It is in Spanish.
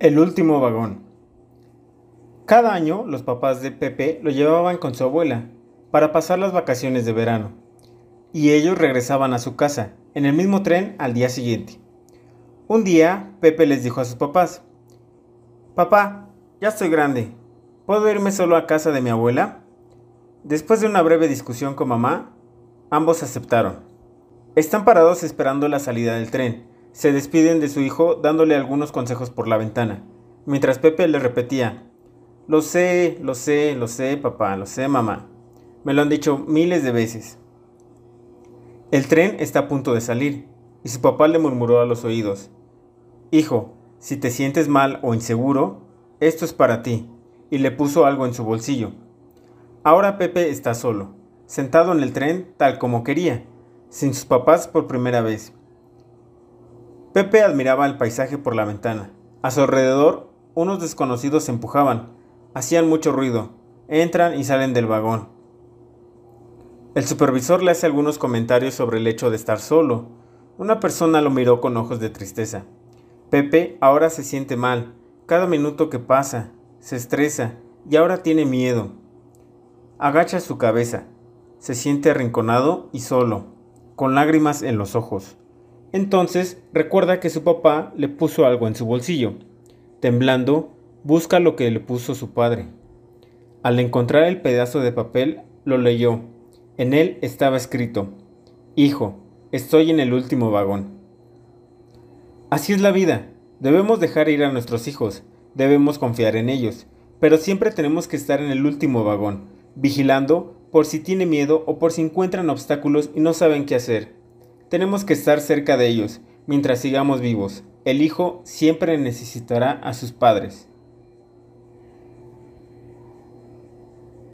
El último vagón. Cada año los papás de Pepe lo llevaban con su abuela para pasar las vacaciones de verano y ellos regresaban a su casa en el mismo tren al día siguiente. Un día Pepe les dijo a sus papás, Papá, ya estoy grande, ¿puedo irme solo a casa de mi abuela? Después de una breve discusión con mamá, ambos aceptaron. Están parados esperando la salida del tren se despiden de su hijo dándole algunos consejos por la ventana, mientras Pepe le repetía, Lo sé, lo sé, lo sé, papá, lo sé, mamá. Me lo han dicho miles de veces. El tren está a punto de salir, y su papá le murmuró a los oídos, Hijo, si te sientes mal o inseguro, esto es para ti, y le puso algo en su bolsillo. Ahora Pepe está solo, sentado en el tren tal como quería, sin sus papás por primera vez. Pepe admiraba el paisaje por la ventana. A su alrededor, unos desconocidos se empujaban, hacían mucho ruido, entran y salen del vagón. El supervisor le hace algunos comentarios sobre el hecho de estar solo. Una persona lo miró con ojos de tristeza. Pepe ahora se siente mal, cada minuto que pasa, se estresa y ahora tiene miedo. Agacha su cabeza, se siente arrinconado y solo, con lágrimas en los ojos. Entonces recuerda que su papá le puso algo en su bolsillo. Temblando, busca lo que le puso su padre. Al encontrar el pedazo de papel, lo leyó. En él estaba escrito, Hijo, estoy en el último vagón. Así es la vida. Debemos dejar ir a nuestros hijos, debemos confiar en ellos, pero siempre tenemos que estar en el último vagón, vigilando por si tiene miedo o por si encuentran obstáculos y no saben qué hacer. Tenemos que estar cerca de ellos mientras sigamos vivos. El hijo siempre necesitará a sus padres.